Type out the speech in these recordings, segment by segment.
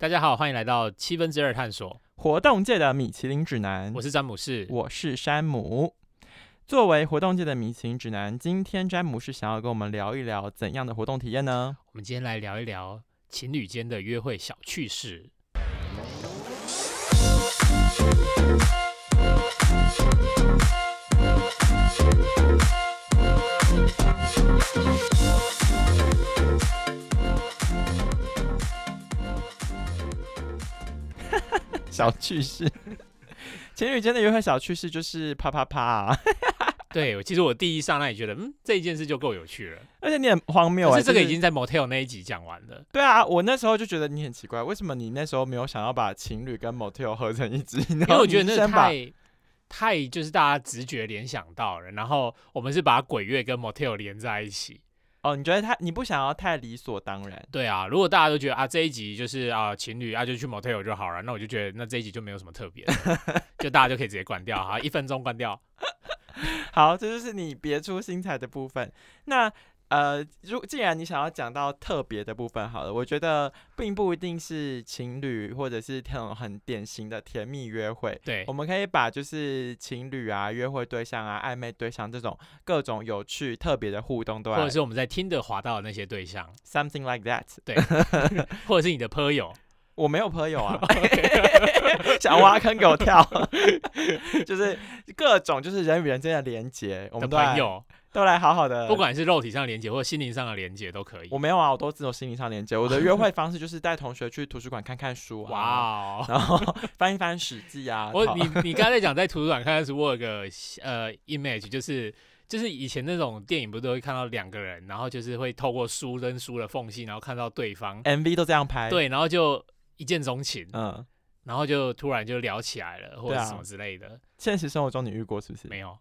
大家好，欢迎来到七分之二探索，活动界的米其林指南，我是詹姆士。我是山姆。作为活动界的米其林指南，今天詹姆士想要跟我们聊一聊怎样的活动体验呢？我们今天来聊一聊情侣间的约会小趣事。小趣事，情侣间的约会小趣事就是啪啪啪、啊，对，其实我第一上来也觉得，嗯，这一件事就够有趣了。而且你很荒谬哎、可是这个已经在 motel 那一集讲完了。对啊，我那时候就觉得你很奇怪，为什么你那时候没有想要把情侣跟 motel 合成一支？因 因为我觉得那个太太就是大家直觉联想到了，然后我们是把鬼月跟 motel 连在一起。哦，你觉得他你不想要太理所当然？对啊，如果大家都觉得啊这一集就是啊情侣啊就去 motel 就好了，那我就觉得那这一集就没有什么特别，就大家就可以直接关掉，哈，一分钟关掉。好，这就是你别出心裁的部分。那呃，如既然你想要讲到特别的部分，好了，我觉得并不一定是情侣或者是那种很典型的甜蜜约会。对我，们可以把就是情侣啊、约会对象啊、暧昧对象这种各种有趣、特别的互动都来或者是我们在听的滑到的那些对象，something like that。对 或者是你的朋友，我没有朋友啊，想挖坑给我跳，就是各种就是人与人之间的连接，我的们都来朋友，都来好好的，不管是肉体上的连接或者心灵上的连接都可以我。没有啊，我都只有心灵上连接。我的 约会方式就是带同学去图书馆看看书啊，哇哦！然后翻一翻史记啊。讨我你你刚才在讲在图书馆看的时候，我有个呃 image，就是就是以前那种电影不是都会看到两个人，然后就是会透过书跟书的缝隙，然后看到对方，MV 都这样拍，，对，然后就一见钟情，嗯，然后就突然就聊起来了，或者什么之类的，现实生活中你遇过是不是？没有。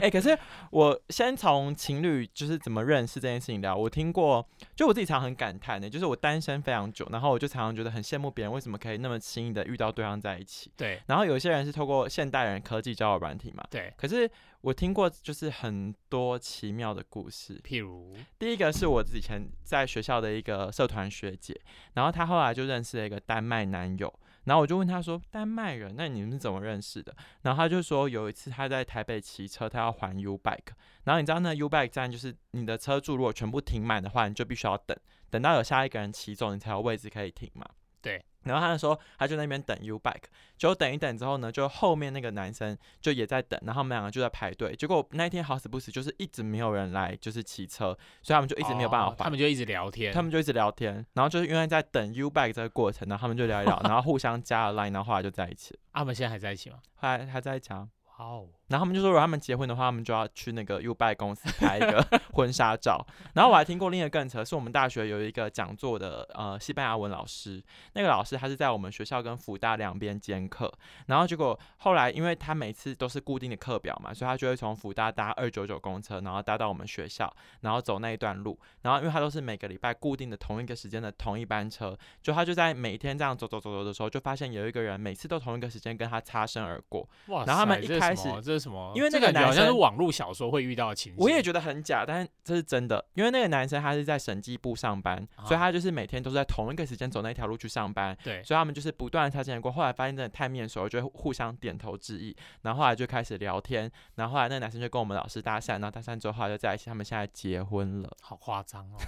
哎、可是我先从情侣就是怎么认识这件事情聊。我听过，就我自己常很感叹的，就是我单身非常久，然后我就常常觉得很羡慕别人为什么可以那么轻易的遇到对方在一起。对然后有些人是透过现代人科技交友软体嘛，对，可是我听过就是很多奇妙的故事。譬如第一个是我以前在学校的一个社团学姐，然后她后来就认识了一个丹麦男友，然后我就问他说：“丹麦人，那你们是怎么认识的？”然后他就说有一次他在台北骑车，他要还 U Bike，然后你知道那 U Bike 站就是你的车柱如果全部停满的话，你就必须要等，等到有下一个人骑走，你才有位置可以停嘛。对。然后他就说，他就那边等 U bike，结果等一等之后呢，就后面那个男生就也在等，然后他们两个就在排队。结果那一天好死不死，就是一直没有人来，就是骑车，所以他们就一直没有办法还。哦他们就一直聊天，他们就一直聊天，然后就是因为在等 U bike 这个过程，然后他们就聊一聊，然后互相加了 line，然后后来就在一起了。啊他们现在还在一起吗？后来还在讲，哇哦，然后他们就说，如果他们结婚的话，他们就要去那个 U bike 公司拍一个 婚纱照。然后我还听过另一个更扯，是我们大学有一个讲座的呃西班牙文老师，那个老师他是在我们学校跟福大两边兼课，然后结果后来因为他每次都是固定的课表嘛，所以他就会从福大搭二九九公车，然后搭到我们学校，然后走那一段路，然后因为他都是每个礼拜固定的同一个时间的同一班车，就他就在每天这样走走走走的时候，就发现有一个人每次都同一个时间跟他擦身而过，哇！然后他们一这是开始这是什么？因为那个男生好像是网络小说会遇到的情景。我也觉得很假，但是这是真的，因为那个男生他是在审计部上班，啊所以他就是每天都是在同一个时间走那条路去上班，对，所以他们就是不断的擦肩而过。后来发现真的太面熟了，就会互相点头致意，然后后来就开始聊天，然后后来那个男生就跟我们老师搭讪，然后搭讪之后后来就在一起，他们现在结婚了。好夸张哦！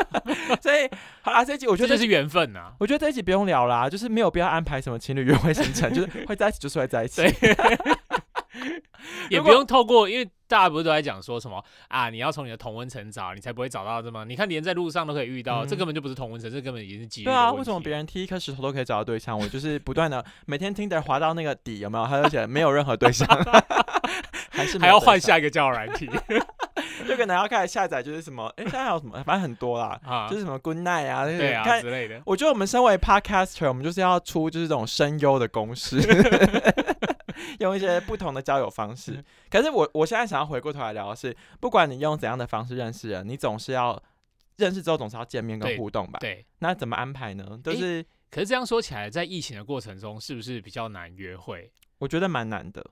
所以好啦，这一集我觉得这是缘分呐。我觉得这一集不用聊啦，就是没有必要安排什么情侣约会行程，就是会在一起就是会在一起。对 也不用透过，因为大家不是都在讲说什么啊？你要从你的同温层找，你才不会找到这么。你看，连在路上都可以遇到，嗯这根本就不是同温层，这根本已经是几率对啊，为什么别人踢一颗石头都可以找到对象？我就是不断的每天听的滑到那个底，有没有？他就写没有任何对象，还是还要换下一个交友软体 就可能要开始下载，就是什么，哎、现在还有什么？反正很多啦，啊？就是什么 Good Night 啊，就是对啊之类的。我觉得我们身为 podcaster，我们就是要出就是这种声优的公式，用一些不同的交友方式。可是我我现在想要回过头来聊的是，不管你用怎样的方式认识人，你总是要认识之后总是要见面跟互动吧？对，那怎么安排呢？就是、可是这样说起来，在疫情的过程中，是不是比较难约会？我觉得蛮难的。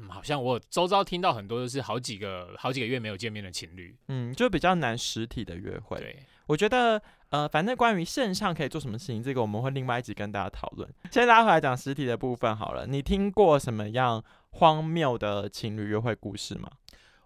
嗯，好像我周遭听到很多都是好几个好几个月没有见面的情侣，嗯，就比较难实体的约会。对，我觉得，呃，反正关于线上可以做什么事情，这个我们会另外一集跟大家讨论。先拉回来讲实体的部分好了。你听过什么样荒谬的情侣约会故事吗？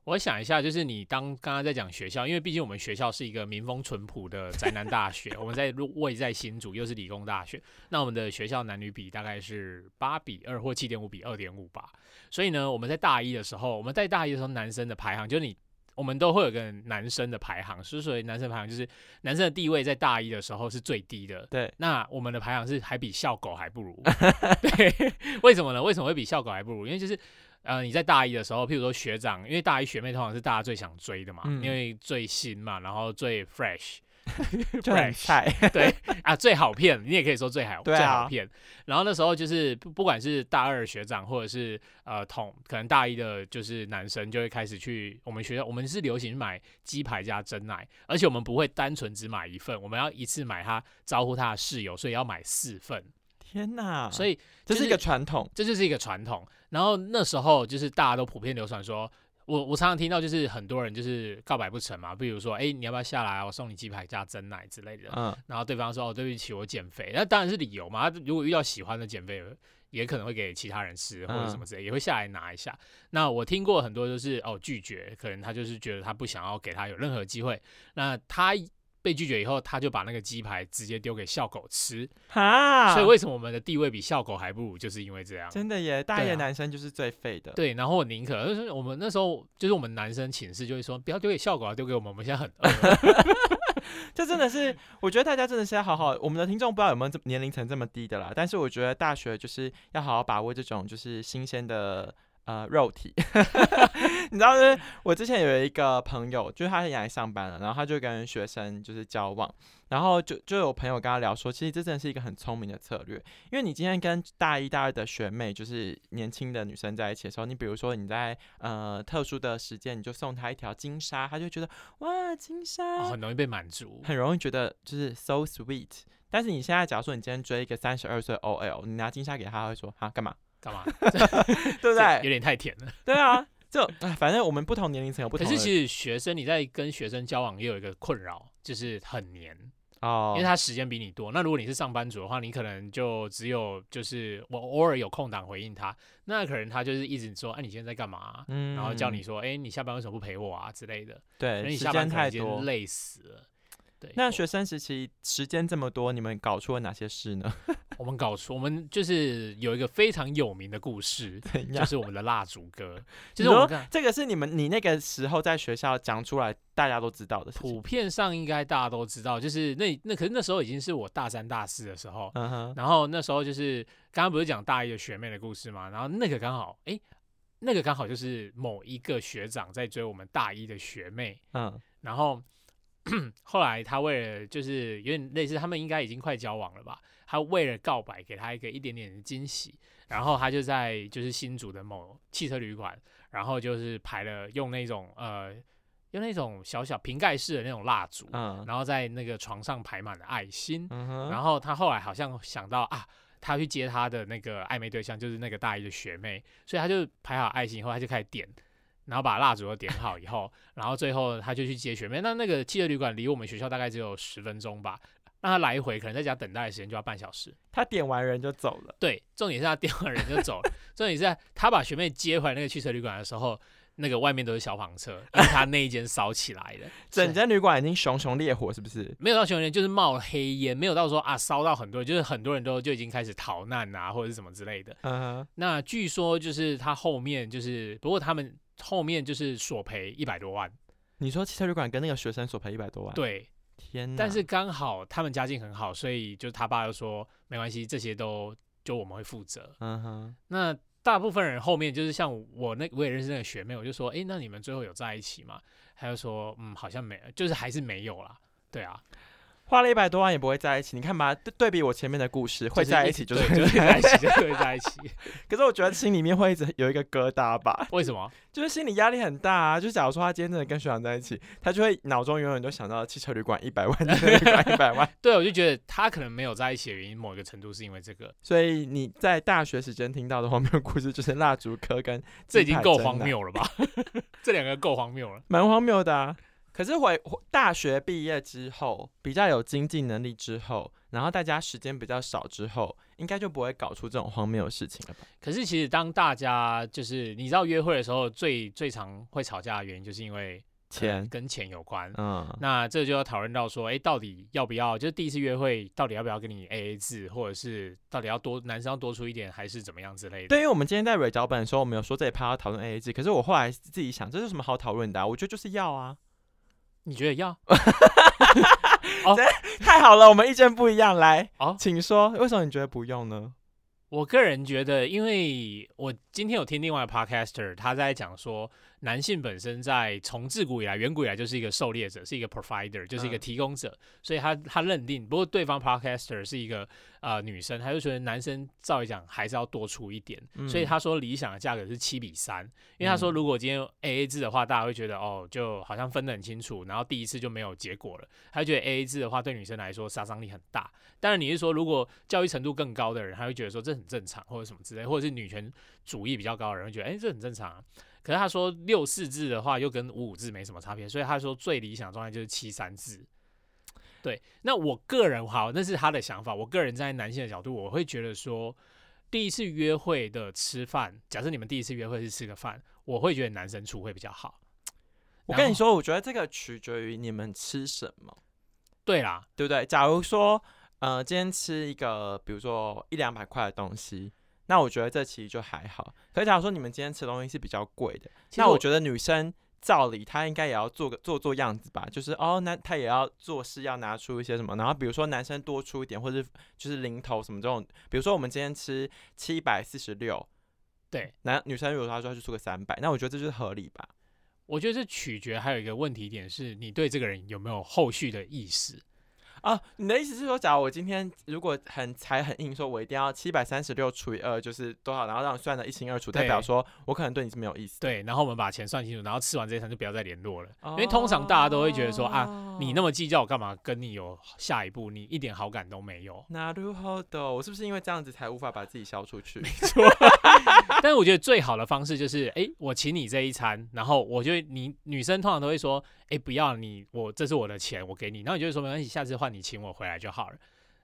我想一下，就是你当刚刚在讲学校，因为毕竟我们学校是一个民风淳朴的宅男大学，我们在位在新竹，又是理工大学，那我们的学校男女比大概是八比二或七点五比二点五吧。所以呢，我们在大一的时候，我们在大一的时候，男生的排行就是你，我们都会有个男生的排行，之所以男生排行就是男生的地位在大一的时候是最低的。对，那我们的排行是还比校狗还不如。对，为什么呢？为什么会比校狗还不如？因为就是。呃，你在大一的时候，譬如说学长，因为大一学妹通常是大家最想追的嘛，因为最新嘛，然后最 fresh，就很菜，对啊，最好骗，你也可以说最好最好骗。然后那时候就是不不管是大二学长，或者是呃同可能大一的，就是男生就会开始去我们学校，我们是流行买鸡排加真奶，而且我们不会单纯只买一份，我们要一次买他招呼他的室友，所以要买四份。天哪！所以这是一个传统，这就是一个传统。然后那时候就是大家都普遍流传说，我我常常听到就是很多人就是告白不成嘛，比如说哎你要不要下来，我送你鸡排加蒸奶之类的。嗯。然后对方说哦对不起我减肥，那当然是理由嘛。如果遇到喜欢的减肥，也可能会给其他人吃或者什么之类，也会下来拿一下。那我听过很多就是哦拒绝，可能他就是觉得他不想要给他有任何机会。那他。被拒绝以后，他就把那个鸡排直接丢给校狗吃哈！所以为什么我们的地位比校狗还不如，就是因为这样。真的耶，大一男生就是最废的。对，然后我宁可就是我们那时候就是我们男生寝室就会说，不要丢给校狗啊，丢给我们，我们现在很饿。这真的是，我觉得大家真的是要好好，我们的听众不知道有没有这年龄层这么低的啦。但是我觉得大学就是要好好把握这种就是新鲜的。呃，肉体，你知道是，我之前有一个朋友，就是他也来上班了，然后他就跟学生就是交往，然后就就有朋友跟他聊说，其实这真的是一个很聪明的策略，因为你今天跟大一、大二的学妹，就是年轻的女生在一起的时候，你比如说你在呃特殊的时间，你就送她一条金沙，她就觉得哇金沙，很容易被满足，很容易觉得就是 so sweet。但是你现在假如说你今天追一个三十二岁 OL，你拿金沙给他，会说哈干嘛？干嘛？对不对？有点太甜了。对啊，就反正我们不同年龄层有不同。可是其实学生你在跟学生交往也有一个困扰，就是很黏哦，因为他时间比你多。那如果你是上班族的话，你可能就只有就是我偶尔有空档回应他，那可能他就是一直说，哎，你现在在干嘛？嗯，然后叫你说，哎，你下班为什么不陪我啊之类的。对，你下班太多，累死了。那学生时期时间这么多，你们搞出了哪些事呢？我们搞出，我们就是有一个非常有名的故事，就是我们的蜡烛歌。就是我们这个是你们你那个时候在学校讲出来，大家都知道的。普遍上应该大家都知道，就是那那可是那时候已经是我大三大四的时候，然后那时候就是刚刚不是讲大一的学妹的故事嘛，然后那个刚好哎，那个刚好就是某一个学长在追我们大一的学妹，嗯，然后。后来他为了就是有点类似，他们应该已经快交往了吧？他为了告白，给他一个一点点的惊喜，然后他就在就是新竹的某汽车旅馆，然后就是排了用那种呃用那种小小瓶盖式的那种蜡烛，嗯，然后在那个床上排满了爱心，然后他后来好像想到啊，他去接他的那个暧昧对象就是那个大一的学妹，所以他就排好爱心以后，他就开始点。然后把蜡烛都点好以后，然后最后他就去接学妹。那那个汽车旅馆离我们学校大概只有十分钟吧，那他来回可能在家等待的时间就要半小时。他点完人就走了。对，重点是他点完人就走了。重点是他把学妹接回来那个汽车旅馆的时候，那个外面都是消防车，因为他那一间烧起来了。整间旅馆已经熊熊烈火，是不是？没有到熊熊，就是冒黑烟，没有到说啊烧到很多人，就是很多人都就已经开始逃难啊，或者是什么之类的。嗯。那据说就是他后面就是，不过他们。后面就是索赔一百多万。你说汽车旅馆跟那个学生索赔一百多万？对，天哪！但是刚好他们家境很好，所以就他爸就说没关系，这些都就我们会负责。嗯哼。那大部分人后面就是像我那我也认识那个学妹，我就说，哎，那你们最后有在一起吗？他就说，嗯，好像没，就是还是没有啦。对啊。花了一百多万也不会在一起。你看吧，对对比我前面的故事，会在一起就是就会在一起，就会在一起。可是我觉得心里面会一直有一个疙瘩吧？为什么？就是心理压力很大啊！就假如说他今天真的跟学长在一起，他就会脑中永远都想到汽车旅馆一百万，汽车旅馆一百万。对，我就觉得他可能没有在一起的原因，某一个程度是因为这个。所以你在大学时间听到的荒谬故事，就是蜡烛科跟这已经够荒谬了吧？这两个够荒谬了，蛮荒谬的啊。可是回大学毕业之后，比较有经济能力之后，然后大家时间比较少之后，应该就不会搞出这种荒谬的事情了吧？可是其实当大家就是你知道约会的时候，最最常会吵架的原因，就是因为钱跟钱有关。嗯，那这就要讨论到说，哎，到底要不要？就是第一次约会，到底要不要跟你 A A 制，或者是到底要多男生要多出一点，还是怎么样之类的？对，因为我们今天在蕊脚本的时候，我们有说这一趴要讨论 A A 制，可是我后来自己想，这是什么好讨论的？我觉得就是要啊。你觉得要？哦，太好了，我们意见不一样。来，哦，请说，为什么你觉得不用呢？我个人觉得，因为我今天有听另外 podcaster，他在讲说。男性本身在从自古以来、远古以来就是一个狩猎者，是一个 provider，就是一个提供者，所以他他认定，不过对方 podcaster 是一个呃女生，他就觉得男生照理讲还是要多出一点，所以他说理想的价格是七比三，因为他说如果今天 A A 制的话，大家会觉得哦，就好像分得很清楚，然后第一次就没有结果了，他觉得 A A 制的话对女生来说杀伤力很大。当然你是说如果教育程度更高的人，他会觉得说这很正常，或者什么之类，或者是女权主义比较高的人会觉得哎这很正常。可是他说六四制的话又跟五五制没什么差别，所以他说最理想状态就是七三制。对，那我个人好，那是他的想法。我个人站在男性的角度，我会觉得说，第一次约会的吃饭，假设你们第一次约会是吃个饭，我会觉得男生出会比较好。我跟你说，我觉得这个取决于你们吃什么。对啦，对不对？假如说，呃，今天吃一个，比如说一两百块的东西。那我觉得这其实就还好。可是假如说你们今天吃东西是比较贵的，那我觉得女生照理她应该也要做个做做样子吧，就是哦，那她也要做事，要拿出一些什么。然后比如说男生多出一点，或者就是零头什么这种。比如说我们今天吃七百四十六，对，男女生如果他说就出个三百，那我觉得这就是合理吧。我觉得这取决还有一个问题点是你对这个人有没有后续的意识。啊，你的意思是说，假如我今天如果很才很硬，说我一定要七百三十六除以二就是多少，然后让你算的一清二楚，代表说我可能对你是没有意思。对，然后我们把钱算清楚，然后吃完这一餐就不要再联络了，因为通常大家都会觉得说啊，你那么计较，我干嘛跟你有下一步？你一点好感都没有。那如何的？我是不是因为这样子才无法把自己消出去？没错。但是我觉得最好的方式就是，哎，我请你这一餐，然后我觉得你女生通常都会说。哎，不要你，我这是我的钱，我给你。然后你就会说没关系，下次换你请我回来就好了。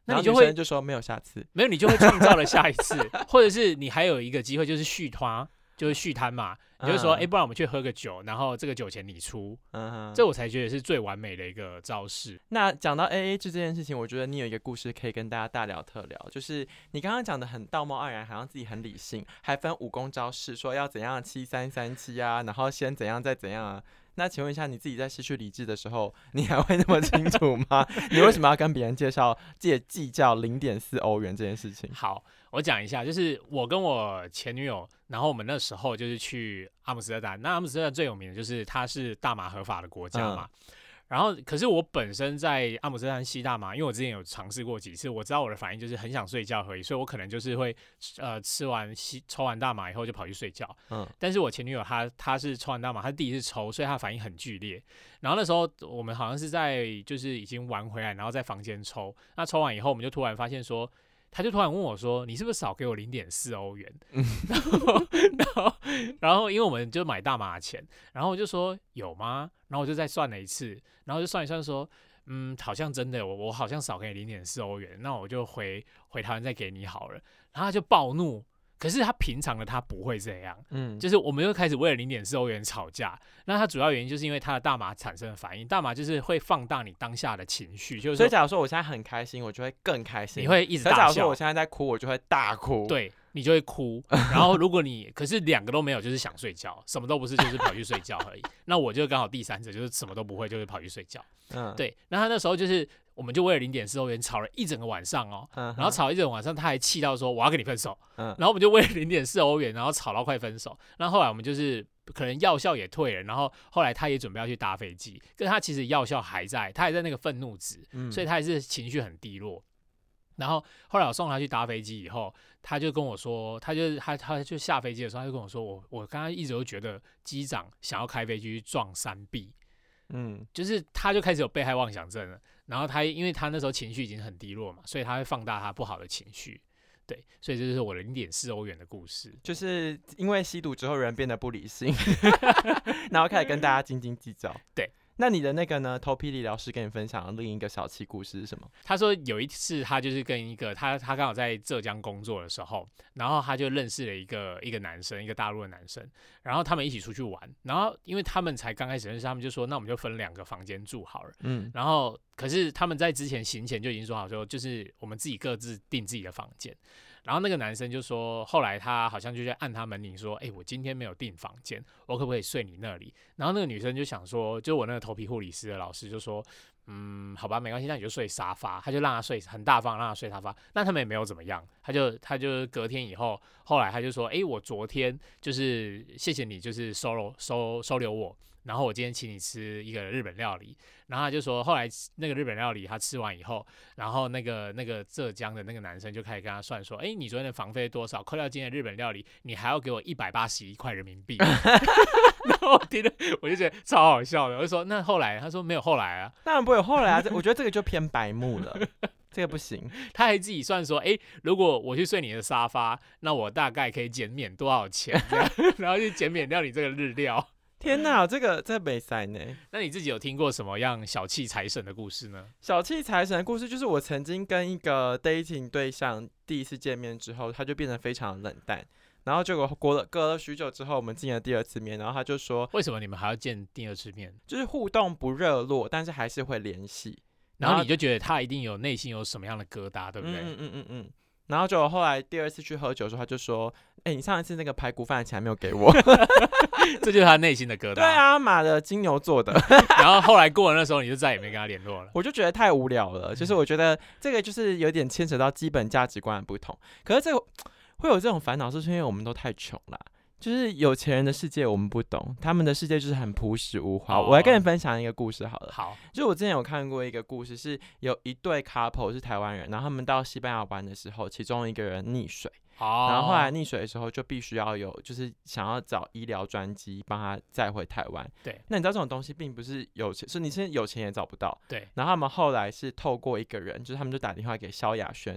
那你就会就说没有下次，没有你就会创造了下一次，或者是你还有一个机会就是续摊，就是续摊嘛。你就说哎，不然我们去喝个酒，然后这个酒钱你出，嗯，这我才觉得是最完美的一个招式。那讲到 A A 制这件事情，我觉得你有一个故事可以跟大家大聊特聊，就是你刚刚讲的很道貌岸然，好像自己很理性，还分武功招式，说要怎样七三三七啊，然后先怎样再怎样啊。那请问一下，你自己在失去理智的时候，你还会那么清楚吗？你为什么要跟别人介绍借计较零点四欧元这件事情？好，我讲一下，就是我跟我前女友，然后我们那时候就是去阿姆斯特丹。那阿姆斯特丹最有名的就是它是大麻合法的国家嘛。然后，可是我本身在阿姆斯特丹吸大麻，因为我之前有尝试过几次，我知道我的反应就是很想睡觉而已，所以我可能就是会，呃，吃完吸抽完大麻以后就跑去睡觉。嗯。但是我前女友她她是抽完大麻，她第一次抽，所以她反应很剧烈。然后那时候我们好像是在就是已经玩回来，然后在房间抽。那抽完以后，我们就突然发现说。他就突然问我说：“你是不是少给我零点四欧元？” 然后，然后，然后，因为我们就买大麻钱，然后我就说：“有吗？”然后我就再算了一次，然后就算一算说：“嗯，好像真的，我我好像少给你零点四欧元，那我就回回台湾再给你好了。”然后他就暴怒。可是他平常的他不会这样，嗯，就是我们又开始为了零点四欧元吵架。那他主要原因就是因为他的大麻产生的反应，大麻就是会放大你当下的情绪，就是所以假如说我现在很开心，我就会更开心，你会一直大笑。假如说我现在在哭，我就会大哭。对。你就会哭，然后如果你可是两个都没有，就是想睡觉，什么都不是，就是跑去睡觉而已。那我就刚好第三者，就是什么都不会，就是跑去睡觉。嗯，对。那他那时候就是我们就为了零点四欧元吵了一整个晚上哦，然后吵一整个晚上，他还气到说我要跟你分手，然后我们就为了零点四欧元，然后吵到快分手。那后来我们就是可能药效也退了，然后后来他也准备要去搭飞机，可是他其实药效还在，他还在那个愤怒值，所以他还是情绪很低落。然后后来我送他去搭飞机以后，他就跟我说，他就他他就下飞机的时候，他就跟我说，我我刚刚一直都觉得机长想要开飞机去撞山壁，嗯，就是他就开始有被害妄想症了。然后他因为他那时候情绪已经很低落嘛，所以他会放大他不好的情绪，对，所以这就是我的零点四欧元的故事，就是因为吸毒之后人变得不理性，然后开始跟大家斤斤计较，对。那你的那个呢？头皮理疗师跟你分享的另一个小气故事是什么？他说有一次他就是跟一个他他刚好在浙江工作的时候，然后他就认识了一个一个男生，一个大陆的男生，然后他们一起出去玩，然后因为他们才刚开始认识，他们就说那我们就分两个房间住好了，嗯，然后可是他们在之前行前就已经说好说，就是我们自己各自订自己的房间。然后那个男生就说，后来他好像就在按他门铃说：“哎，我今天没有订房间，我可不可以睡你那里？”然后那个女生就想说，就我那个头皮护理师的老师就说：“嗯，好吧，没关系，那你就睡沙发。”他就让他睡很大方，让他睡沙发。那他们也没有怎么样，他就他就隔天以后，后来他就说：“哎，我昨天就是谢谢你，就是收留收收留我。”然后我今天请你吃一个日本料理，然后他就说，后来那个日本料理他吃完以后，然后那个那个浙江的那个男生就开始跟他算说，哎，你昨天的房费多少？扣掉今天的日本料理，你还要给我一百八十一块人民币。然后我听了，我就觉得超好笑的。我就说，那后来？他说没有后来啊，当然不会有后来啊。我觉得这个就偏白目了，这个不行。他还自己算说，哎，如果我去睡你的沙发，那我大概可以减免多少钱？然后就减免掉你这个日料。天哪，这个在北塞呢？那你自己有听过什么样小气财神的故事呢？小气财神的故事就是我曾经跟一个 dating 对象第一次见面之后，他就变得非常冷淡，然后结果过了隔了许久之后，我们见了第二次面，然后他就说：为什么你们还要见第二次面？就是互动不热络，但是还是会联系。然后你就觉得他一定有内心有什么样的疙瘩，对不对？嗯嗯嗯嗯。然后就后来第二次去喝酒的时候，他就说：哎，你上一次那个排骨饭的钱还没有给我。这就是他内心的疙瘩。对啊，马的金牛座的。然后后来过了那时候，你就再也没跟他联络了。我就觉得太无聊了。就是我觉得这个就是有点牵扯到基本价值观的不同。可是这个会有这种烦恼，是因为我们都太穷了。就是有钱人的世界我们不懂，他们的世界就是很朴实无华。我来跟你分享一个故事好了。好，就我之前有看过一个故事，是有一对 couple 是台湾人，然后他们到西班牙玩的时候，其中一个人溺水。然后后来溺水的时候，就必须要有，就是想要找医疗专机帮他载回台湾。对，那你知道这种东西并不是有钱，是你现在有钱也找不到。对，然后他们后来是透过一个人，就是他们就打电话给萧亚轩，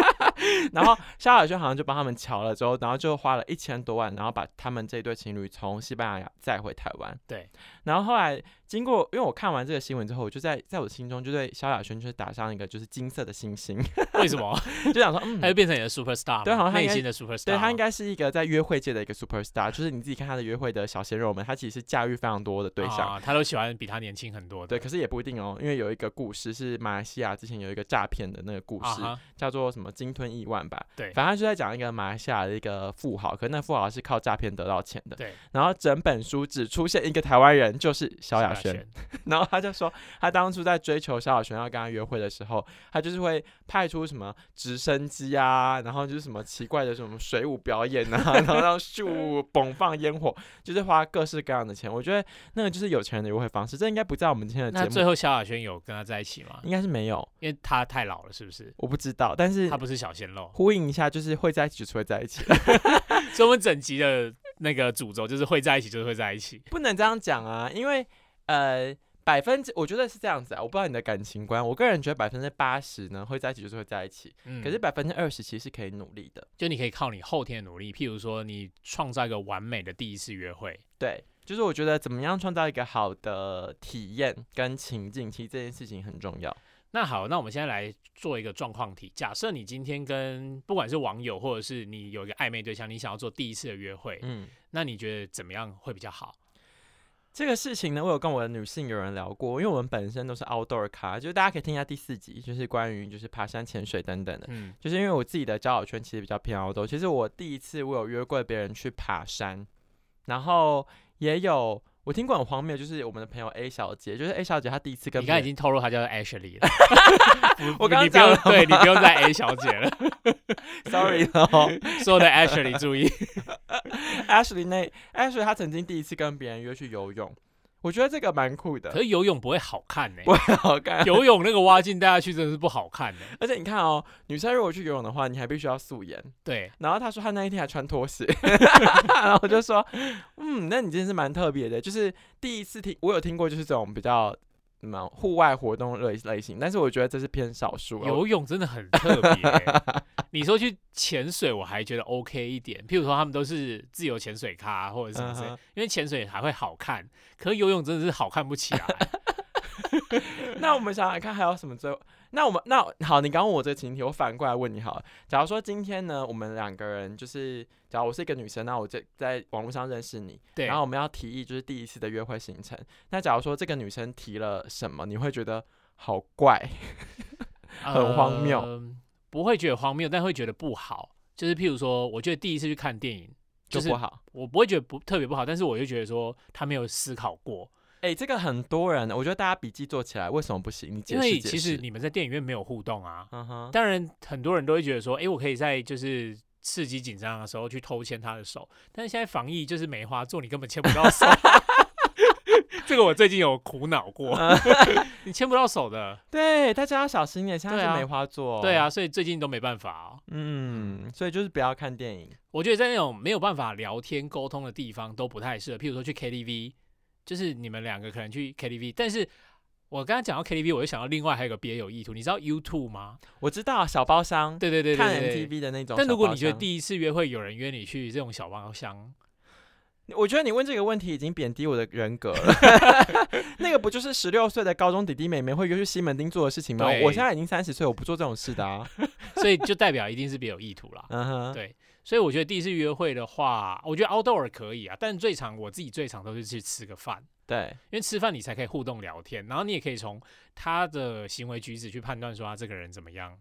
然后萧亚轩好像就帮他们瞧了之后，然后就花了一千多万，然后把他们这对情侣从西班牙载回台湾。对，然后后来。经过，因为我看完这个新闻之后，我就在在我心中就对萧亚轩就是打上一个就是金色的星星。为什么？就想说，嗯他就变成你的 super star，对，好像内心的 super star。对他应该是一个在约会界的一个 super star，就是你自己看他的约会的小鲜肉们，他其实是驾驭非常多的对象，他都喜欢比他年轻很多。对，可是也不一定哦，因为有一个故事是马来西亚之前有一个诈骗的那个故事，叫做什么鲸吞亿万吧？对，反正就在讲一个马来西亚的一个富豪，可那富豪是靠诈骗得到钱的。对，然后整本书只出现一个台湾人，就是萧亚轩，然后。他就说，他当初在追求萧亚轩要跟他约会的时候，他就是会派出什么直升机啊，然后就是什么奇怪的什么水舞表演啊，然后让树迸放烟火，就是花各式各样的钱。我觉得那个就是有钱人的约会方式，这应该不在我们今天的节目。那最后萧亚轩有跟他在一起吗？应该是没有，因为他太老了，是不是？我不知道，但是他不是小鲜肉。呼应一下，就是会在一起就是会在一起。所以我们整集的那个主轴就是会在一起就是会在一起，不能这样讲啊，因为呃。百分之，我觉得是这样子啊，我不知道你的感情观，我个人觉得百分之八十呢会在一起就是会在一起，嗯，可是百分之二十其实是可以努力的，就你可以靠你后天的努力，譬如说你创造一个完美的第一次约会，对，就是我觉得怎么样创造一个好的体验跟情境，其实这件事情很重要。那好，那我们现在来做一个状况题，假设你今天跟不管是网友或者是你有一个暧昧对象，你想要做第一次的约会，嗯，那你觉得怎么样会比较好？这个事情呢，我有跟我的女性友人聊过，因为我们本身都是 outdoor 咖，就是大家可以听一下第四集，就是关于就是爬山、潜水等等的。嗯，就是因为我自己的交友圈其实比较偏 outdoor。其实我第一次我有约过别人去爬山，然后也有我听过很荒谬，就是我们的朋友 A 小姐，就是 A 小姐她第一次跟你刚已经透露她叫 Ashley 了，我刚刚你不用对你不用再 A 小姐了，sorry 哦，所有的 Ashley 注意，Ashley 那 Ashley 她曾经第一次跟别人约去游泳。我觉得这个蛮酷的，可是游泳不会好看呢，不会好看。游泳那个蛙镜戴下去真的是不好看的。而且你看哦，女生如果去游泳的话，你还必须要素颜。对。然后他说他那一天还穿拖鞋，然后我就说，嗯，那你真的是蛮特别的，就是第一次听，我有听过就是这种比较。什么户外活动类类型？但是我觉得这是偏少数。游泳真的很特别。你说去潜水，我还觉得 OK 一点。譬如说他们都是自由潜水咖或者什么，因为潜水还会好看。可是游泳真的是好看不起来。那我们想想看还有什么最？那我们那好，你刚问我这个情题，我反过来问你好。假如说今天呢，我们两个人就是，假如我是一个女生，那我在在网络上认识你，对，然后我们要提议就是第一次的约会行程。那假如说这个女生提了什么，你会觉得好怪，很荒谬？不会觉得荒谬，但会觉得不好。就是譬如说，我觉得第一次去看电影就不好，我不会觉得不特别不好，但是我就觉得说她没有思考过。哎，这个很多人，我觉得大家笔记做起来为什么不行？你解释解释。其实你们在电影院没有互动啊。当然，很多人都会觉得说，哎，我可以在就是刺激紧张的时候去偷牵他的手。但是现在防疫就是梅花座，你根本牵不到手。这个我最近有苦恼过，你牵不到手的。对，大家要小心点，现在是梅花座。对啊，所以最近都没办法哦。嗯，所以就是不要看电影。我觉得在那种没有办法聊天沟通的地方都不太适合，譬如说去 KTV。就是你们两个可能去 KTV，但是我刚刚讲到 KTV，我就想到另外还有个别有意图。你知道 YouTube 吗？我知道小包厢，对对对，看 MTV 的那种。但如果你觉得第一次约会有人约你去这种小包厢，我觉得你问这个问题已经贬低我的人格了。那个不就是十六岁的高中弟弟妹妹会约去西门町做的事情吗？我现在已经三十岁，我不做这种事的啊。所以就代表一定是别有意图了。嗯哼，对。所以我觉得第一次约会的话，我觉得 outdoor 可以啊，但最长我自己最长都是去吃个饭。对，因为吃饭你才可以互动聊天，然后你也可以从他的行为举止去判断说他这个人怎么样，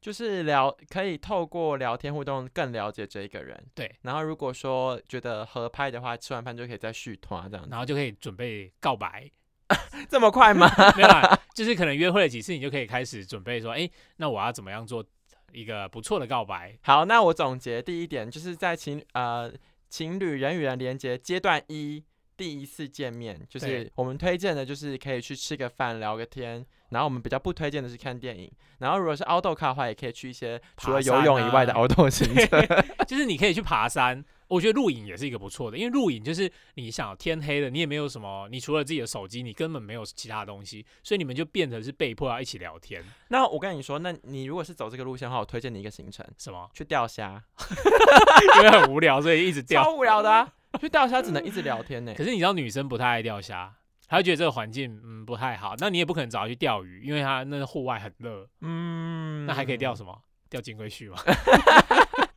就是聊可以透过聊天互动更了解这一个人。对，然后如果说觉得合拍的话，吃完饭就可以再续团这样，然后就可以准备告白，这么快吗？没有，啦，就是可能约会了几次，你就可以开始准备说，哎，那我要怎么样做一个不错的告白？好，那我总结第一点，就是在情呃情侣人与人连接阶段一。第一次见面，就是我们推荐的，就是可以去吃个饭聊个天。然后我们比较不推荐的是看电影。然后如果是凹豆卡的话，也可以去一些除了游泳以外的凹豆行程，就是你可以去爬山。我觉得露营也是一个不错的，因为露营就是你想天黑了，你也没有什么，你除了自己的手机，你根本没有其他东西，所以你们就变成是被迫要一起聊天。那我跟你说，那你如果是走这个路线的话，我推荐你一个行程，什么？去钓虾，因为很无聊，所以一直钓。超无聊的。去钓虾只能一直聊天呢。可是你知道女生不太爱钓虾，她会觉得这个环境嗯不太好。那你也不可能找她去钓鱼，因为她那户外很热。嗯，那还可以钓什么？钓金龟婿吗？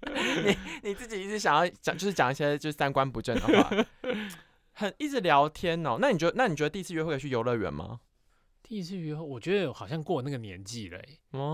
你你自己一直想要讲，就是讲一些就是三观不正的话，很一直聊天哦。那你觉得那你觉得第一次约会去游乐园吗？第一次约会，我觉得好像过那个年纪了，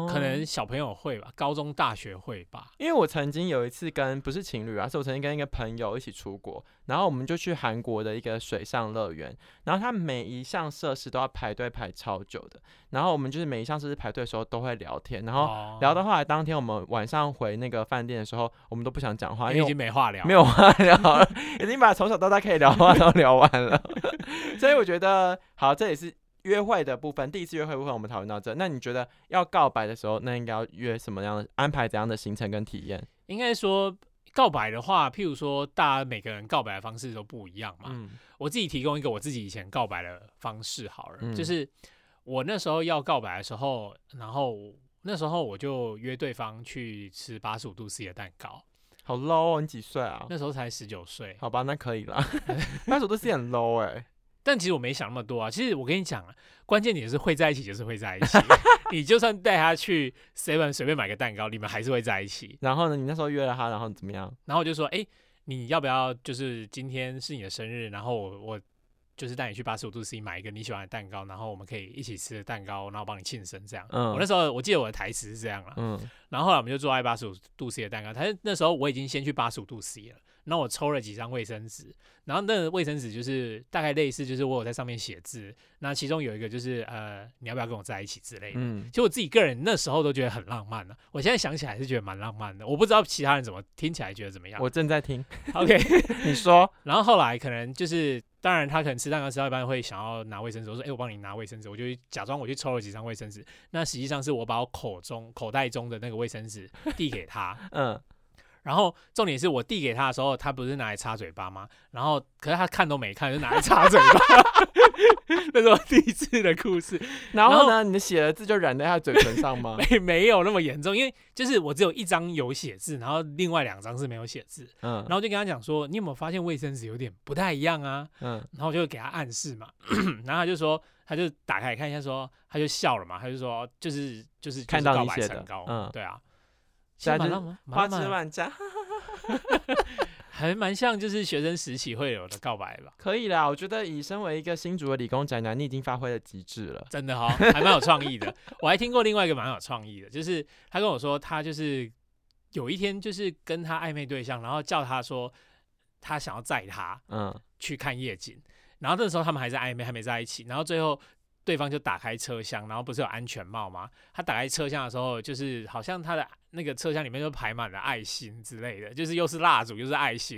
可能小朋友会吧，高中、大学会吧。因为我曾经有一次跟不是情侣啊，是我曾经跟一个朋友一起出国，然后我们就去韩国的一个水上乐园，然后他每一项设施都要排队排超久的，然后我们就是每一项设施排队的时候都会聊天，然后聊到后来当天我们晚上回那个饭店的时候，我们都不想讲话，因为已经没话聊，没有话聊了，已经把从小到大可以聊话都聊完了，所以我觉得好，这也是。约会的部分，第一次约会部分我们讨论到这。那你觉得要告白的时候，那应该要约什么样的安排怎样的行程跟体验？应该说告白的话，譬如说大家每个人告白的方式都不一样嘛。嗯。我自己提供一个我自己以前告白的方式好了，就是我那时候要告白的时候，然后那时候我就约对方去吃八十五度 C 的蛋糕。好 low，你几岁啊？那时候才十九岁。好吧，那可以了。八十五度 C 很 low 哎。但其实我没想那么多啊。其实我跟你讲啊，关键点是会在一起就是会在一起。你就算带他去 seven 随便买个蛋糕，你们还是会在一起。然后呢，你那时候约了他，然后怎么样？然后我就说，哎，你要不要就是今天是你的生日，然后我我就是带你去八十五度 C 买一个你喜欢的蛋糕，然后我们可以一起吃蛋糕，然后帮你庆生这样。嗯。我那时候我记得我的台词是这样了。嗯。然后后来我们就做爱八十五度 C 的蛋糕，但是那时候我已经先去八十五度 C 了。那我抽了几张卫生纸，然后那个卫生纸就是大概类似，就是我有在上面写字，那其中有一个就是呃，你要不要跟我在一起之类的。嗯，其实我自己个人那时候都觉得很浪漫了，我现在想起来是觉得蛮浪漫的。我不知道其他人怎么听起来觉得怎么样。我正在听。OK，你说。然后后来可能就是，当然他可能吃蛋糕吃到一半会想要拿卫生纸，我说哎，我帮你拿卫生纸，我就假装我去抽了几张卫生纸，那实际上是我把我口中口袋中的那个卫生纸递给他。嗯。然后重点是我递给他的时候，他不是拿来擦嘴巴吗？然后可是他看都没看，就拿来擦嘴巴。那是我第一次的故事。然后呢，你的写的字就染在他嘴唇上吗？没没有那么严重，因为就是我只有一张有写字，然后另外两张是没有写字。嗯。然后就跟他讲说，你有没有发现卫生纸有点不太一样啊？嗯。然后我就给他暗示嘛，然后他就说，他就打开看一下，说他就笑了嘛，他就说，就是就是看到告白成功，嗯，对啊。花枝乱颤，还蛮像就是学生时期会有的告白吧。可以啦，我觉得以身为一个新竹的理工宅男，你已经发挥了极致了，真的哈，还蛮有创意的。我还听过另外一个蛮有创意的，就是他跟我说，他就是有一天就是跟他暧昧对象，然后叫他说他想要载他，嗯，去看夜景。然后那时候他们还在暧昧，还没在一起。然后最后。对方就打开车厢，然后不是有安全帽吗？他打开车厢的时候，就是好像他的那个车厢里面就排满了爱心之类的，就是又是蜡烛又是爱心。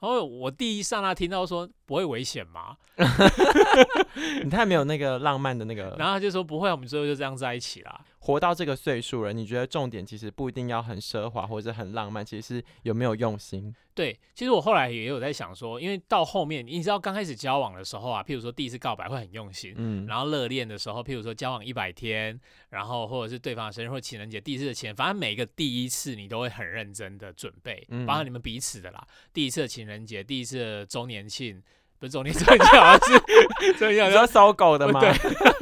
然后我第一刹那听到说不会危险吗？你太没有那个浪漫的那个。然后他就说不会，我们最后就这样在一起了。活到这个岁数了，你觉得重点其实不一定要很奢华或者很浪漫，其实是有没有用心。对，其实我后来也有在想说，因为到后面你知道刚开始交往的时候啊，譬如说第一次告白会很用心，嗯，然后热恋的时候，譬如说交往一百天，然后或者是对方的生日或情人节，第一次的情人，反正每一个第一次你都会很认真的准备，包括你们彼此的啦，第一次的情人节，第一次的周年庆。不是周年，周年好像是周年，你要搜狗的吗？对，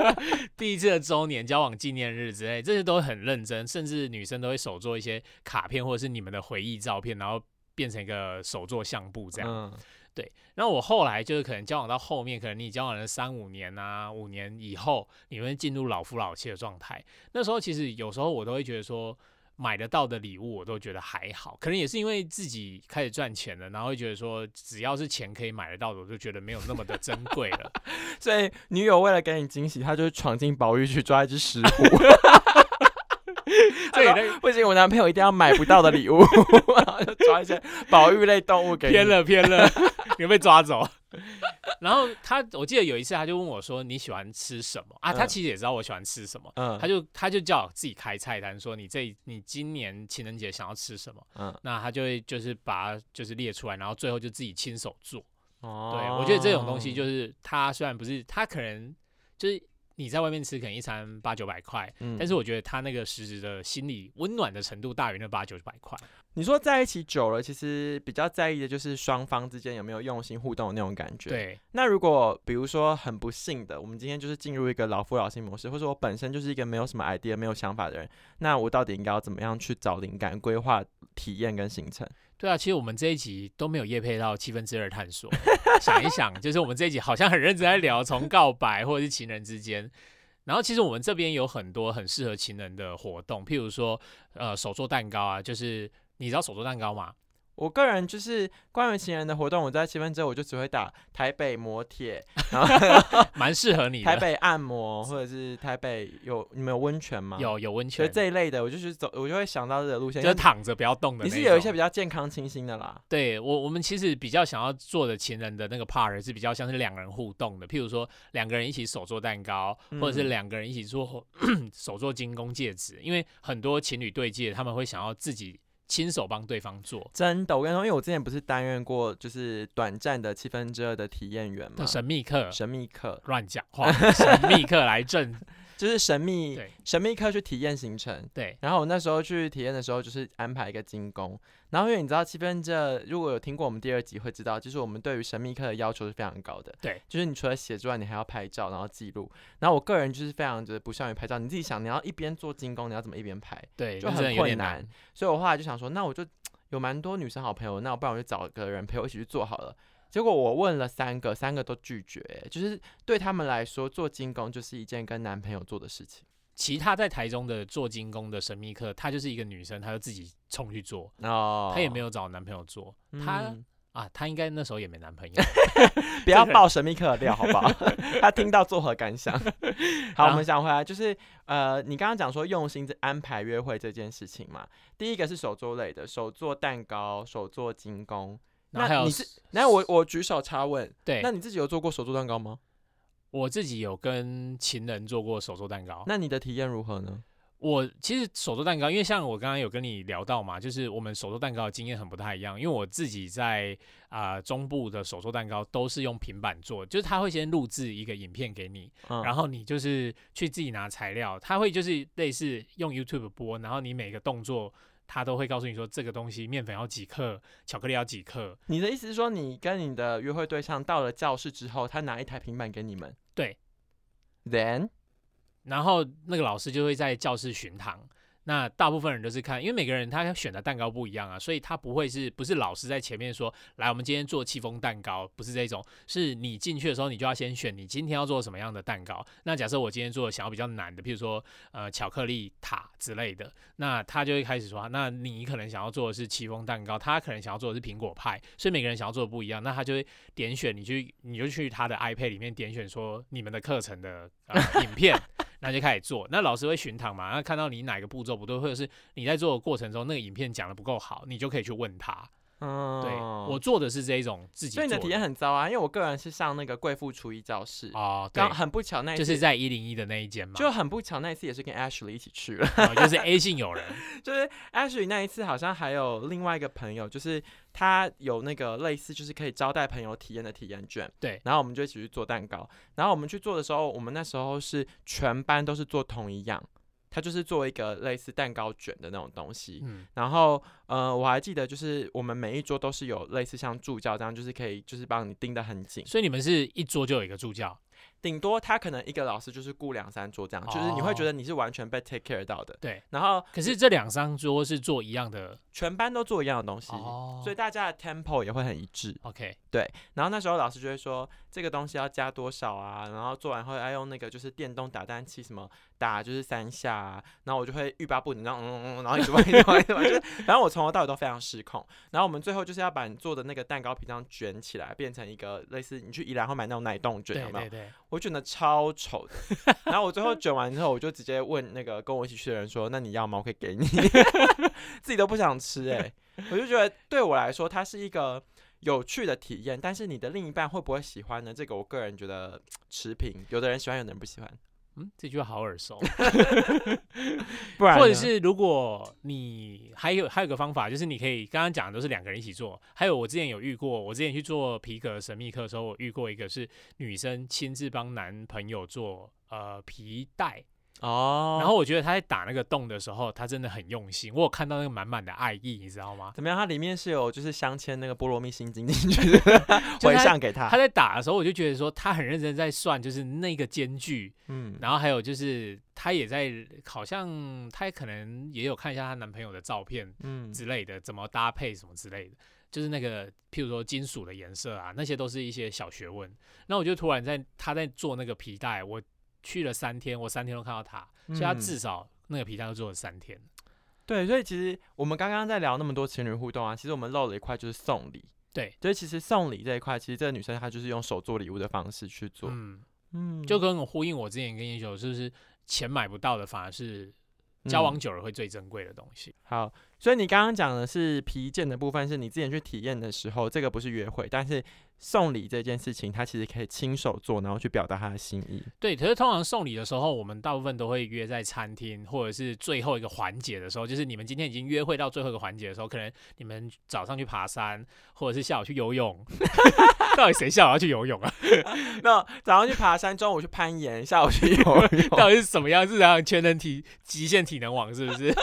第一次的周年交往纪念日之类，这些都很认真，甚至女生都会手做一些卡片或者是你们的回忆照片，然后变成一个手作相簿这样。对，然后我后来就是可能交往到后面，可能你交往了三五年啊，五年以后，你们进入老夫老妻的状态，那时候其实有时候我都会觉得说。买得到的礼物我都觉得还好，可能也是因为自己开始赚钱了，然后会觉得说只要是钱可以买得到的，我就觉得没有那么的珍贵了。所以女友为了给你惊喜，她就闯进宝玉去抓一只石虎。对，不行，我男朋友一定要买不到的礼物，然后就抓一些宝玉类动物给。偏了偏了，你被抓走。然后他，我记得有一次，他就问我说：“你喜欢吃什么啊？”他其实也知道我喜欢吃什么，他就他就叫我自己开菜单，说：“你这你今年情人节想要吃什么？”嗯，那他就会就是把就是列出来，然后最后就自己亲手做。哦，对我觉得这种东西就是他虽然不是他可能就是你在外面吃可能一餐八九百块，嗯但是我觉得他那个实质的心理温暖的程度大于那八九百块。你说在一起久了，其实比较在意的就是双方之间有没有用心互动的那种感觉。对。那如果比如说很不幸的，我们今天就是进入一个老夫老妻模式，或者我本身就是一个没有什么 idea、没有想法的人，那我到底应该要怎么样去找灵感、规划体验跟行程？对啊，其实我们这一集都没有夜配到七分之二探索。想一想，就是我们这一集好像很认真在聊从告白或者是情人之间，然后其实我们这边有很多很适合情人的活动，譬如说呃手做蛋糕啊，就是。你知道手做蛋糕吗？我个人就是关于情人的活动，我在七分之后我就只会打台北摩铁，然后 蛮适合你。台北按摩或者是台北有你们有温泉吗？有有温泉，所以这一类的我就是走，我就会想到这个路线，就是躺着不要动的。你是有一些比较健康清新的啦。对我我们其实比较想要做的情人的那个 part 是比较像是两个人互动的，譬如说两个人一起手做蛋糕，或者是两个人一起做 手做精工戒指，因为很多情侣对戒他们会想要自己。亲手帮对方做，真的。我跟你说，因为我之前不是担任过就是短暂的七分之二的体验员嘛，神秘客，神秘客，乱讲话，神秘客来正。就是神秘神秘客去体验行程，对。然后我那时候去体验的时候，就是安排一个精工。然后因为你知道，七分这如果有听过我们第二集会知道，就是我们对于神秘客的要求是非常高的。对，就是你除了写之外，你还要拍照，然后记录。然后我个人就是非常觉得不善于拍照，你自己想，你要一边做精工，你要怎么一边拍？对，就很困难。所以我后来就想说，那我就有蛮多女生好朋友，那我不然我就找个人陪我一起去做好了。结果我问了三个，三个都拒绝，就是对他们来说，做精工就是一件跟男朋友做的事情。其他在台中的做精工的神秘客，她就是一个女生，她就自己冲去做，哦，她也没有找男朋友做，她啊，她应该那时候也没男朋友。不要爆神秘客的料，好不好？她听到作何感想？好，我们想回来，就是呃，你刚刚讲说用心安排约会这件事情嘛。第一个是手作类的，手做蛋糕，手做精工。那你是？那我我举手插问。对，那你自己有做过手做蛋糕吗？我自己有跟情人做过手做蛋糕。那你的体验如何呢？我其实手做蛋糕，因为像我刚刚有跟你聊到嘛，就是我们手做蛋糕的经验很不太一样。因为我自己在啊中部的手做蛋糕都是用平板做，就是他会先录制一个影片给你，然后你就是去自己拿材料，他会就是类似用 YouTube 播，然后你每个动作他都会告诉你说这个东西面粉要几克，巧克力要几克。你的意思是说，你跟你的约会对象到了教室之后，他拿一台平板给你们？对，Then。然后那个老师就会在教室巡堂，那大部分人都是看，因为每个人他选的蛋糕不一样啊，所以他不会是不是老师在前面说，来，我们今天做戚风蛋糕，不是这种，是你进去的时候，你就要先选你今天要做什么样的蛋糕。那假设我今天做想要比较难的，譬如说呃巧克力塔之类的，那他就会开始说，那你可能想要做的是戚风蛋糕，他可能想要做的是苹果派，所以每个人想要做的不一样，那他就会点选，你去你就去他的 iPad 里面点选说你们的课程的影片。那就开始做，那老师会巡堂嘛？那看到你哪个步骤不对，或者是你在做的过程中那个影片讲的不够好，你就可以去问他。嗯，对我做的是这一种自己，所以你的体验很糟啊。因为我个人是上那个贵妇厨艺教室哦，刚很不巧那就是在一零一的那一间嘛，就很不巧那一次也是跟 Ashley 一起去了，就是 A 姓友人，就是 Ashley 那一次好像还有另外一个朋友，就是他有那个类似就是可以招待朋友体验的体验券，对，然后我们就一起去做蛋糕，然后我们去做的时候，我们那时候是全班都是做同一样。它就是做一个类似蛋糕卷的那种东西，嗯，然后呃，我还记得就是我们每一桌都是有类似像助教这样，就是可以就是帮你盯得很紧，所以你们是一桌就有一个助教。顶多他可能一个老师就是雇两三桌这样，就是你会觉得你是完全被 take care 到的。对，然后可是这两三桌是做一样的，全班都做一样的东西，所以大家的 tempo 也会很一致。OK，对。然后那时候老师就会说这个东西要加多少啊，然后做完后要用那个就是电动打蛋器什么打就是三下，啊，然后我就会欲罢不能，然后嗯嗯嗯，然后一直玩一直玩一直玩，就是 反正我从头到尾都非常失控。然后我们最后就是要把你做的那个蛋糕皮这样卷起来，变成一个类似你去宜兰会买那种奶冻卷，有没有？我卷的超丑的，然后我最后卷完之后，我就直接问那个跟我一起去的人说：“那你要吗？我可以给你。”自己都不想吃哎，我就觉得对我来说，它是一个有趣的体验，但是你的另一半会不会喜欢呢？这个我个人觉得 持平，有的人喜欢，有的人不喜欢。嗯，这句话好耳熟。不然，或者是如果你还有还有个方法，就是你可以刚刚讲的都是两个人一起做。还有我之前有遇过，我之前去做皮革神秘课的时候，我遇过一个是女生亲自帮男朋友做呃皮带。哦，然后我觉得他在打那个洞的时候，他真的很用心。我有看到那个满满的爱意，你知道吗？怎么样？它里面是有就是镶嵌那个菠萝蜜心经进去，回向给他。他在打的时候，我就觉得说他很认真在算，就是那个间距，嗯，然后还有就是他也在，好像他可能也有看一下她男朋友的照片，嗯之类的，怎么搭配什么之类的，就是那个譬如说金属的颜色啊，那些都是一些小学问。那我就突然在他在做那个皮带，我。去了三天，我三天都看到他，所以他至少那个皮带都做了三天。对，所以其实我们刚刚在聊那么多情侣互动啊，其实我们漏了一块就是送礼。对，所以其实送礼这一块，其实这个女生她就是用手做礼物的方式去做。嗯嗯，就跟我呼应我之前跟叶九，就是钱买不到的，反而是交往久了会最珍贵的东西。好，所以你刚刚讲的是皮件的部分，是你之前去体验的时候，这个不是约会，但是。送礼这件事情，他其实可以亲手做，然后去表达他的心意。对，可是通常送礼的时候，我们大部分都会约在餐厅，或者是最后一个环节的时候，就是你们今天已经约会到最后一个环节的时候，可能你们早上去爬山，或者是下午去游泳。到底谁下午要去游泳啊？那早上去爬山，中午去攀岩，下午去游泳，到底是什么样？是这样全能体极限体能王是不是？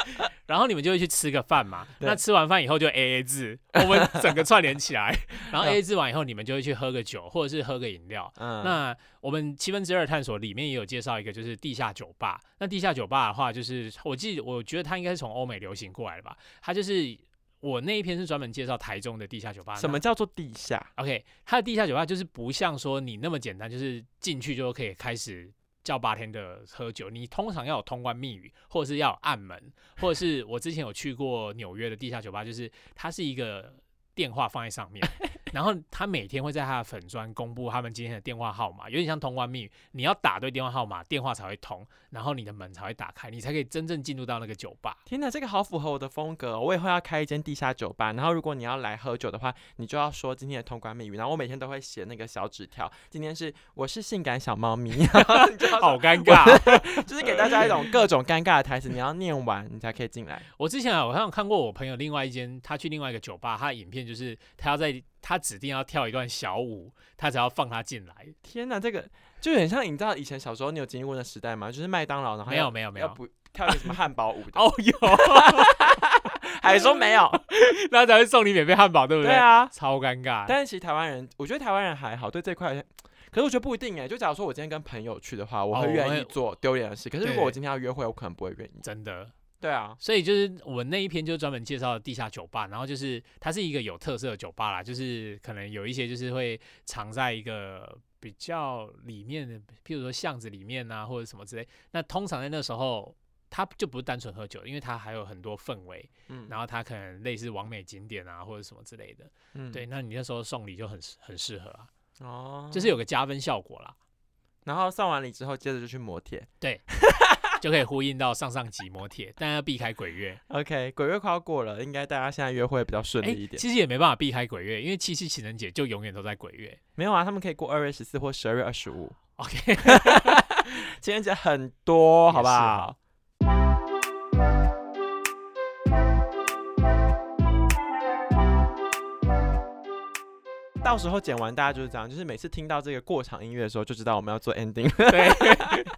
然后你们就会去吃个饭嘛。那吃完饭以后就 A A 制，我们 整个串联起来。然后 A A 制完以后，你们就会去喝个酒，或者是喝个饮料。嗯。那我们七分之二探索里面也有介绍一个，就是地下酒吧。那地下酒吧的话，就是我记得，我觉得它应该是从欧美流行过来的吧。它就是我那一篇是专门介绍台中的地下酒吧。什么叫做地下？OK，它的地下酒吧就是不像说你那么简单，就是进去就可以开始。叫八天的喝酒，你通常要有通关密语，或者是要有暗门，或者是我之前有去过纽约的地下酒吧，就是它是一个电话放在上面，然后他每天会在他的粉砖公布他们今天的电话号码，有点像通关密语，你要打对电话号码，电话才会通，然后你的门才会打开，你才可以真正进入到那个酒吧。天哪，这个好符合我的风格，我以后要开一间地下酒吧。然后如果你要来喝酒的话，你就要说今天的通关密语，然后我每天都会写那个小纸条，今天是我是性感小猫咪，好尴尬，就是给大家一种各种尴尬的台词，你要念完你才可以进来。我之前好像看过我朋友另外一间，他去另外一个酒吧，他的影片就是他要在他指定要跳一段小舞，他才要放他进来。天哪，这个就很像你知道以前小时候你有经历过的时代吗？就是麦当劳然后没有没有没有不跳什么汉堡舞 哦有，还说没有，那才会送你免费汉堡，对不对？对啊，超尴尬。但是其实台湾人，我觉得台湾人还好，对这块。可是我觉得不一定哎，就假如说我今天跟朋友去的话，我会愿意做丢脸的事。可是如果我今天要约会，我可能不会愿意。真的。对啊，所以就是我那一篇就专门介绍地下酒吧，然后就是它是一个有特色的酒吧啦，就是可能有一些就是会藏在一个比较里面的，譬如说巷子里面啊，或者什么之类。那通常在那时候，它就不是单纯喝酒，因为它还有很多氛围，嗯，然后它可能类似完美景点啊，或者什么之类的，嗯，对，那你那时候送礼就很很适合啊，哦，就是有个加分效果啦。然后送完礼之后，接着就去磨铁，对。就可以呼应到上上集摩铁，但要避开鬼月。OK，鬼月快要过了，应该大家现在约会比较顺利一点。其实也没办法避开鬼月，因为七夕情人节就永远都在鬼月。没有啊，他们可以过二月十四或十二月二十五。OK，情人节很多，好不好？到时候剪完，大家就是这样，就是每次听到这个过场音乐的时候，就知道我们要做 ending。对，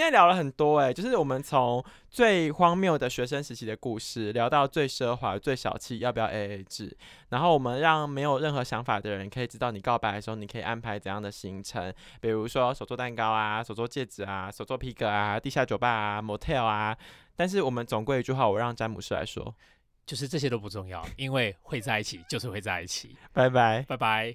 今天聊了很多哎，就是我们从最荒谬的学生时期的故事，聊到最奢华、最小气，要不要 A A 制？然后我们让没有任何想法的人可以知道，你告白的时候，你可以安排怎样的行程，比如说手做蛋糕啊，手做戒指啊，手做皮革啊，地下酒吧啊，motel 啊。但是我们总归一句话，我让詹姆斯来说。就是这些都不重要，因为会在一起就是会在一起。拜拜，拜拜。